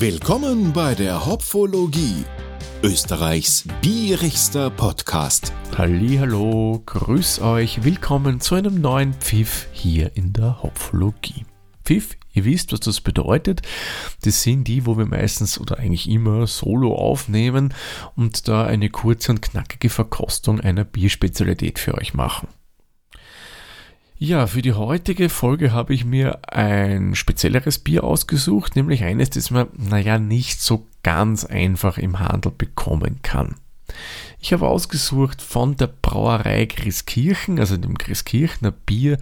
Willkommen bei der Hopfologie, Österreichs bierigster Podcast. Hallo, grüß euch, willkommen zu einem neuen Pfiff hier in der Hopfologie. Pfiff, ihr wisst, was das bedeutet. Das sind die, wo wir meistens oder eigentlich immer solo aufnehmen und da eine kurze und knackige Verkostung einer Bierspezialität für euch machen. Ja, für die heutige Folge habe ich mir ein spezielleres Bier ausgesucht, nämlich eines, das man, naja, nicht so ganz einfach im Handel bekommen kann. Ich habe ausgesucht von der Brauerei Grieskirchen, also dem Grieskirchner Bier,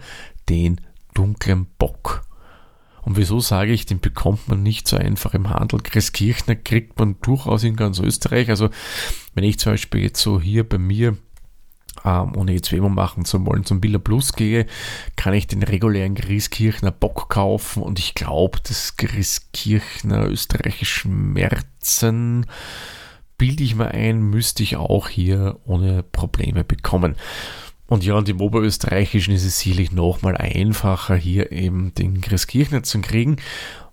den dunklen Bock. Und wieso sage ich, den bekommt man nicht so einfach im Handel. Grieskirchner kriegt man durchaus in ganz Österreich. Also wenn ich zum Beispiel jetzt so hier bei mir ähm, ohne jetzt Werbung machen zu wollen, zum Billa Plus gehe, kann ich den regulären Grieskirchner Bock kaufen und ich glaube, das Grieskirchner österreichische Märzen bilde ich mir ein, müsste ich auch hier ohne Probleme bekommen. Und ja, und im Oberösterreichischen ist es sicherlich nochmal einfacher, hier eben den Grieskirchner zu kriegen.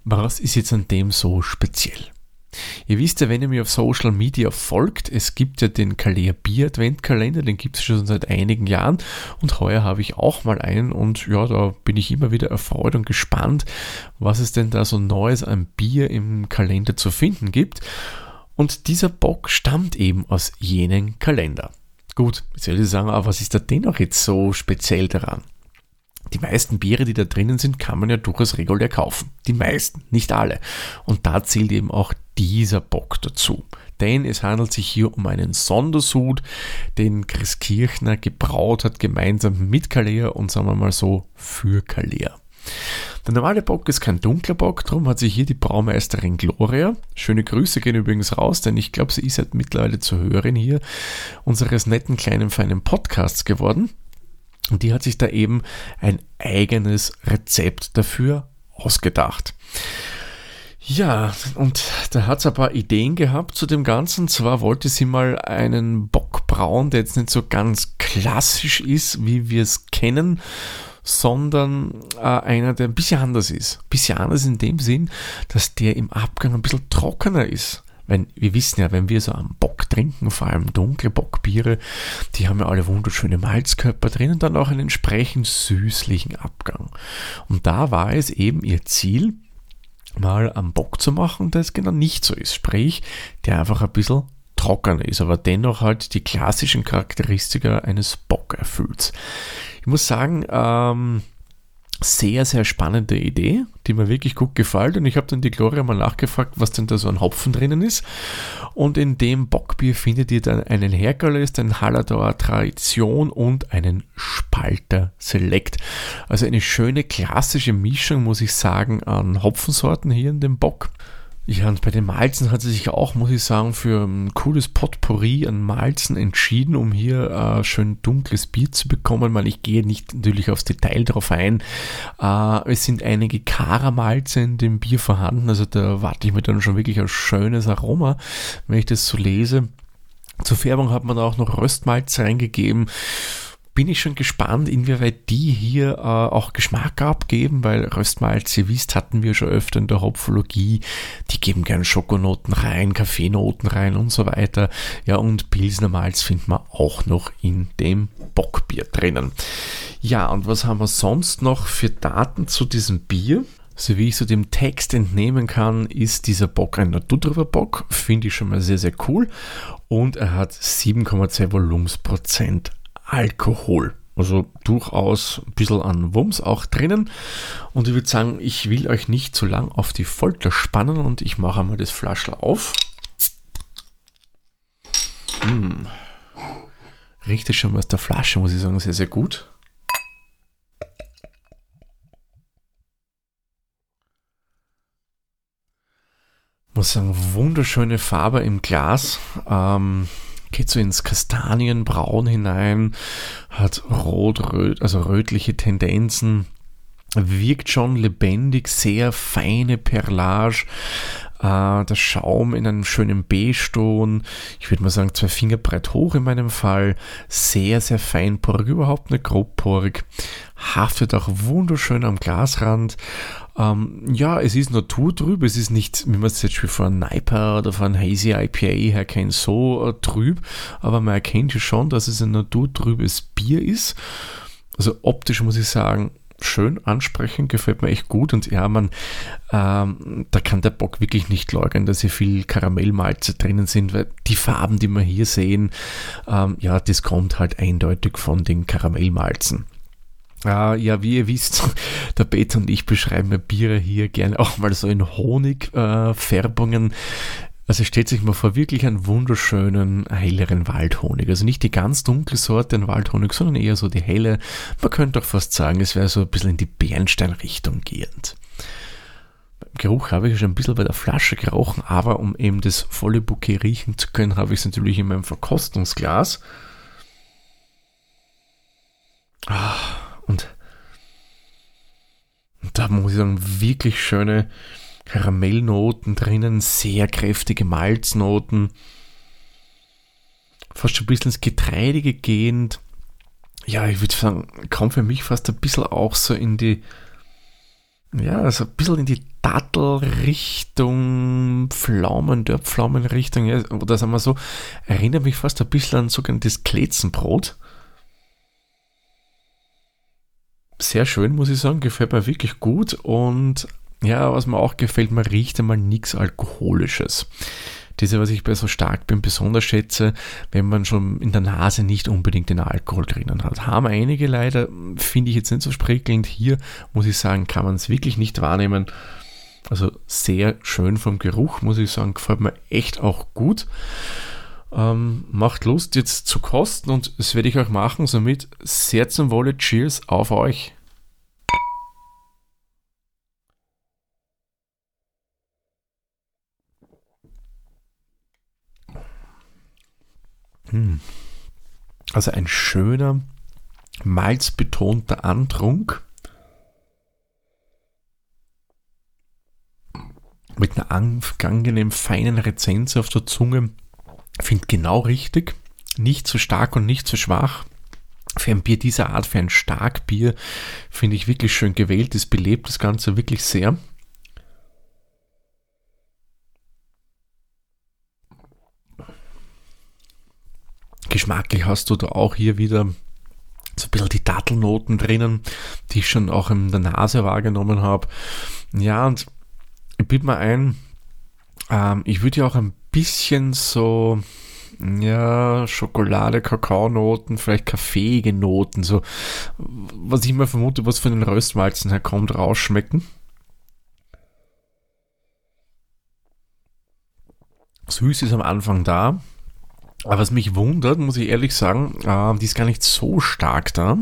Was ist jetzt an dem so speziell? Ihr wisst ja, wenn ihr mir auf Social Media folgt, es gibt ja den Kalea Bier Adventkalender, den gibt es schon seit einigen Jahren und heuer habe ich auch mal einen und ja, da bin ich immer wieder erfreut und gespannt, was es denn da so Neues an Bier im Kalender zu finden gibt. Und dieser Bock stammt eben aus jenen Kalender. Gut, jetzt werde ich sagen, aber was ist da dennoch jetzt so speziell daran? Die meisten Biere, die da drinnen sind, kann man ja durchaus regulär kaufen. Die meisten, nicht alle. Und da zählt eben auch dieser Bock dazu. Denn es handelt sich hier um einen Sondersud, den Chris Kirchner gebraut hat, gemeinsam mit Kalea und sagen wir mal so für Kalea. Der normale Bock ist kein dunkler Bock, darum hat sich hier die Braumeisterin Gloria, schöne Grüße gehen übrigens raus, denn ich glaube, sie ist halt mittlerweile zur Hörerin hier unseres netten kleinen feinen Podcasts geworden. Und die hat sich da eben ein eigenes Rezept dafür ausgedacht. Ja, und da hat sie ein paar Ideen gehabt zu dem Ganzen. Zwar wollte sie mal einen Bock brauen, der jetzt nicht so ganz klassisch ist, wie wir es kennen, sondern äh, einer, der ein bisschen anders ist. Ein bisschen anders in dem Sinn, dass der im Abgang ein bisschen trockener ist. Wenn, wir wissen ja, wenn wir so am Bock trinken, vor allem dunkle Bockbiere, die haben ja alle wunderschöne Malzkörper drin und dann auch einen entsprechend süßlichen Abgang. Und da war es eben ihr Ziel, mal am Bock zu machen, der es genau nicht so ist. Sprich, der einfach ein bisschen trockener ist, aber dennoch halt die klassischen Charakteristika eines Bock erfüllt. Ich muss sagen, ähm, sehr, sehr spannende Idee, die mir wirklich gut gefällt. Und ich habe dann die Gloria mal nachgefragt, was denn da so ein Hopfen drinnen ist. Und in dem Bockbier findet ihr dann einen Herkules, einen Hallador Tradition und einen Spalter Select. Also eine schöne klassische Mischung, muss ich sagen, an Hopfensorten hier in dem Bock. Ja, und bei den Malzen hat sie sich auch, muss ich sagen, für ein cooles Potpourri an Malzen entschieden, um hier äh, schön dunkles Bier zu bekommen. Man, ich gehe nicht natürlich aufs Detail drauf ein. Äh, es sind einige Karamalze in dem Bier vorhanden, also da warte ich mir dann schon wirklich ein schönes Aroma, wenn ich das so lese. Zur Färbung hat man auch noch Röstmalz reingegeben bin ich schon gespannt, inwieweit die hier äh, auch Geschmack abgeben, weil Röstmalz, ihr wisst, hatten wir schon öfter in der Hopfologie, die geben gern Schokonoten rein, Kaffeenoten rein und so weiter. Ja, und Pilsner Malz findet man auch noch in dem Bockbier drinnen. Ja, und was haben wir sonst noch für Daten zu diesem Bier? So wie ich so dem Text entnehmen kann, ist dieser Bock ein Naturdrüber Bock. Finde ich schon mal sehr, sehr cool. Und er hat 7,2 Volumensprozent Alkohol. Also durchaus ein bisschen an Wumms auch drinnen. Und ich würde sagen, ich will euch nicht zu lang auf die Folter spannen und ich mache einmal das Flaschel auf. Mmh. Riecht schon aus der Flasche, muss ich sagen, sehr, sehr gut. Muss sagen, wunderschöne Farbe im Glas. Ähm, geht so ins Kastanienbraun hinein, hat rot, röt, also rötliche Tendenzen, wirkt schon lebendig, sehr feine Perlage, äh, der Schaum in einem schönen B-Ton, ich würde mal sagen zwei Finger breit hoch in meinem Fall, sehr, sehr feinporig, überhaupt nicht grobporig, haftet auch wunderschön am Glasrand, Ähm, ja, es ist naturtrüb, es ist nicht, wie man es jetzt schon von Niper oder von Hazy IPA her kennt, so äh, trüb, aber man erkennt schon, dass es ein naturtrübes Bier ist. Also optisch muss ich sagen, schön ansprechen, gefällt mir echt gut. Und ja, man, ähm, da kann der Bock wirklich nicht leugnen, dass hier viel Karamellmalze drinnen sind, weil die Farben, die wir hier sehen, ähm, ja, das kommt halt eindeutig von den Karamellmalzen. Uh, ja, wie ihr wisst, der Peter und ich beschreiben Biere hier gerne auch mal so in Honigfärbungen. Äh, also stellt sich mal vor, wirklich einen wunderschönen, helleren Waldhonig. Also nicht die ganz dunkle Sorte an Waldhonig, sondern eher so die helle. Man könnte auch fast sagen, es wäre so ein bisschen in die Bernstein-Richtung gehend. Beim Geruch habe ich schon ein bisschen bei der Flasche gerochen, aber um eben das volle Bouquet riechen zu können, habe ich es natürlich in meinem Verkostungsglas. Ah, da muss ich sagen, wirklich schöne, Karamellnoten drinnen, sehr kräftige Malznoten, fast schon ein bisschen ins Getreidige gehend. Ja, ich würde sagen, kommt für mich fast ein bisschen auch so in die, ja, also ein bisschen in die Dattelrichtung, Pflaumen, Dörrpflaumenrichtung, ja, oder sagen wir so, erinnert mich fast ein bisschen an sogenanntes Kletzenbrot. Sehr schön, muss ich sagen, gefällt mir wirklich gut und ja, was mir auch gefällt, man riecht einmal nichts Alkoholisches. Das ist, was ich bei so stark bin, besonders schätze, wenn man schon in der Nase nicht unbedingt den Alkohol drinnen hat. Haben einige leider, finde ich jetzt nicht so sprickelnd. Hier muss ich sagen, kann man es wirklich nicht wahrnehmen. Also sehr schön vom Geruch, muss ich sagen, gefällt mir echt auch gut. Ähm, macht Lust jetzt zu kosten und das werde ich auch machen. Somit sehr zum Wohle, Cheers auf euch. Hm. Also ein schöner, malzbetonter Antrunk mit einer angenehm feinen Rezenz auf der Zunge. Finde genau richtig. Nicht zu stark und nicht zu schwach. Für ein Bier dieser Art, für ein Starkbier, finde ich wirklich schön gewählt. Es belebt das Ganze wirklich sehr. Geschmacklich hast du da auch hier wieder so ein bisschen die Dattelnoten drinnen, die ich schon auch in der Nase wahrgenommen habe. Ja, und ich bitte mal ein, ähm, ich würde ja auch ein bisschen so, ja, Schokolade, Kakaonoten, vielleicht kaffeeige Noten, so, was ich mal vermute, was von den Röstmalzen herkommt, rausschmecken. Süß ist am Anfang da, aber was mich wundert, muss ich ehrlich sagen, äh, die ist gar nicht so stark da.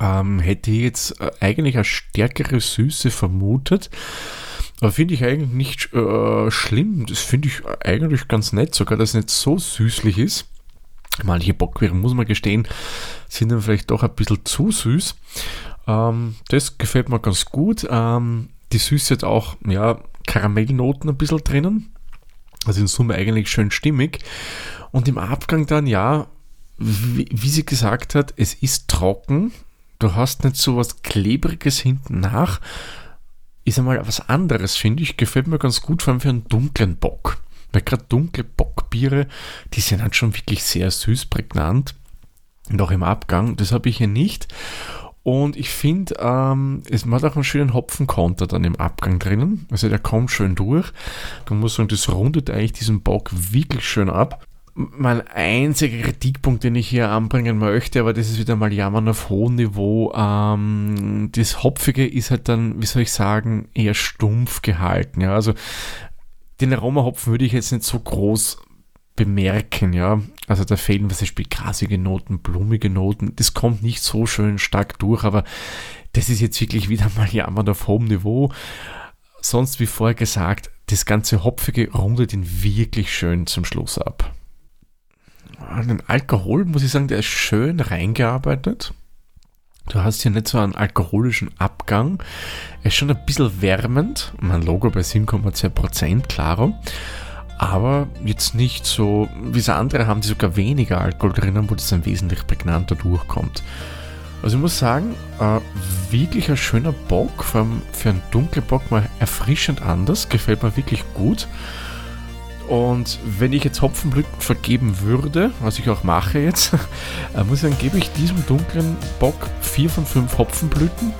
Ähm, hätte ich jetzt äh, eigentlich eine stärkere Süße vermutet. Finde ich eigentlich nicht äh, schlimm. Das finde ich eigentlich ganz nett, sogar dass es nicht so süßlich ist. Manche Bockwären, muss man gestehen, sind dann vielleicht doch ein bisschen zu süß. Ähm, das gefällt mir ganz gut. Ähm, die Süße hat auch ja, Karamellnoten ein bisschen drinnen. Also in Summe eigentlich schön stimmig. Und im Abgang dann, ja, wie, wie sie gesagt hat, es ist trocken. Du hast nicht so was Klebriges hinten nach. Ist einmal was anderes, finde ich. Gefällt mir ganz gut, vor allem für einen dunklen Bock. Weil gerade dunkle Bockbiere, die sind halt schon wirklich sehr süß, prägnant. Und auch im Abgang. Das habe ich hier nicht. Und ich finde, ähm, es hat auch einen schönen Hopfenkonter dann im Abgang drinnen. Also der kommt schön durch. Du musst sagen, das rundet eigentlich diesen Bock wirklich schön ab mein einziger Kritikpunkt, den ich hier anbringen möchte, aber das ist wieder mal Jammern auf hohem Niveau. Ähm, das Hopfige ist halt dann, wie soll ich sagen, eher stumpf gehalten. Ja, also den Aromahopfen würde ich jetzt nicht so groß bemerken, ja. Also da fehlen was Beispiel grasige Noten, blumige Noten. Das kommt nicht so schön stark durch, aber das ist jetzt wirklich wieder mal Jammern auf hohem Niveau. Sonst, wie vorher gesagt, das ganze Hopfige rundet ihn wirklich schön zum Schluss ab den Alkohol, muss ich sagen, der ist schön reingearbeitet. Du hast hier nicht so einen alkoholischen Abgang. Er ist schon ein bisschen wärmend. Mein Logo bei 7,2%, klaro. Aber jetzt nicht so, wie es andere haben, die sogar weniger Alkohol drinnen, wo das dann wesentlich prägnanter durchkommt. Also ich muss sagen, äh, wirklich ein schöner Bock, vor allem für einen dunklen Bock mal erfrischend anders, gefällt mir wirklich gut. Und wenn ich jetzt Hopfenblüten vergeben würde, was ich auch mache jetzt, äh, muss ich sagen, gebe ich diesem dunklen Bock 4 von 5 Hopfenblüten.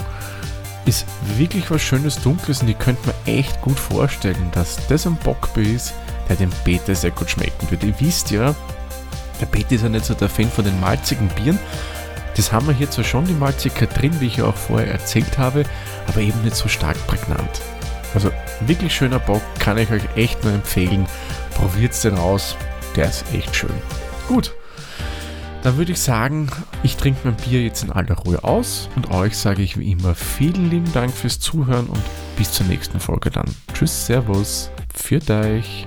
Ist wirklich was Schönes Dunkles und ich könnte mir echt gut vorstellen, dass das ein Bockbier ist, der dem Bete sehr gut schmecken wird. Ihr wisst ja, der Bete ist ja nicht so der Fan von den malzigen Bieren. Das haben wir hier zwar schon die Malzigkeit drin, wie ich ja auch vorher erzählt habe, aber eben nicht so stark prägnant. Also wirklich schöner Bock, kann ich euch echt nur empfehlen. Probiert den aus, der ist echt schön. Gut, dann würde ich sagen, ich trinke mein Bier jetzt in aller Ruhe aus und euch sage ich wie immer vielen lieben Dank fürs Zuhören und bis zur nächsten Folge dann. Tschüss, Servus, führt euch.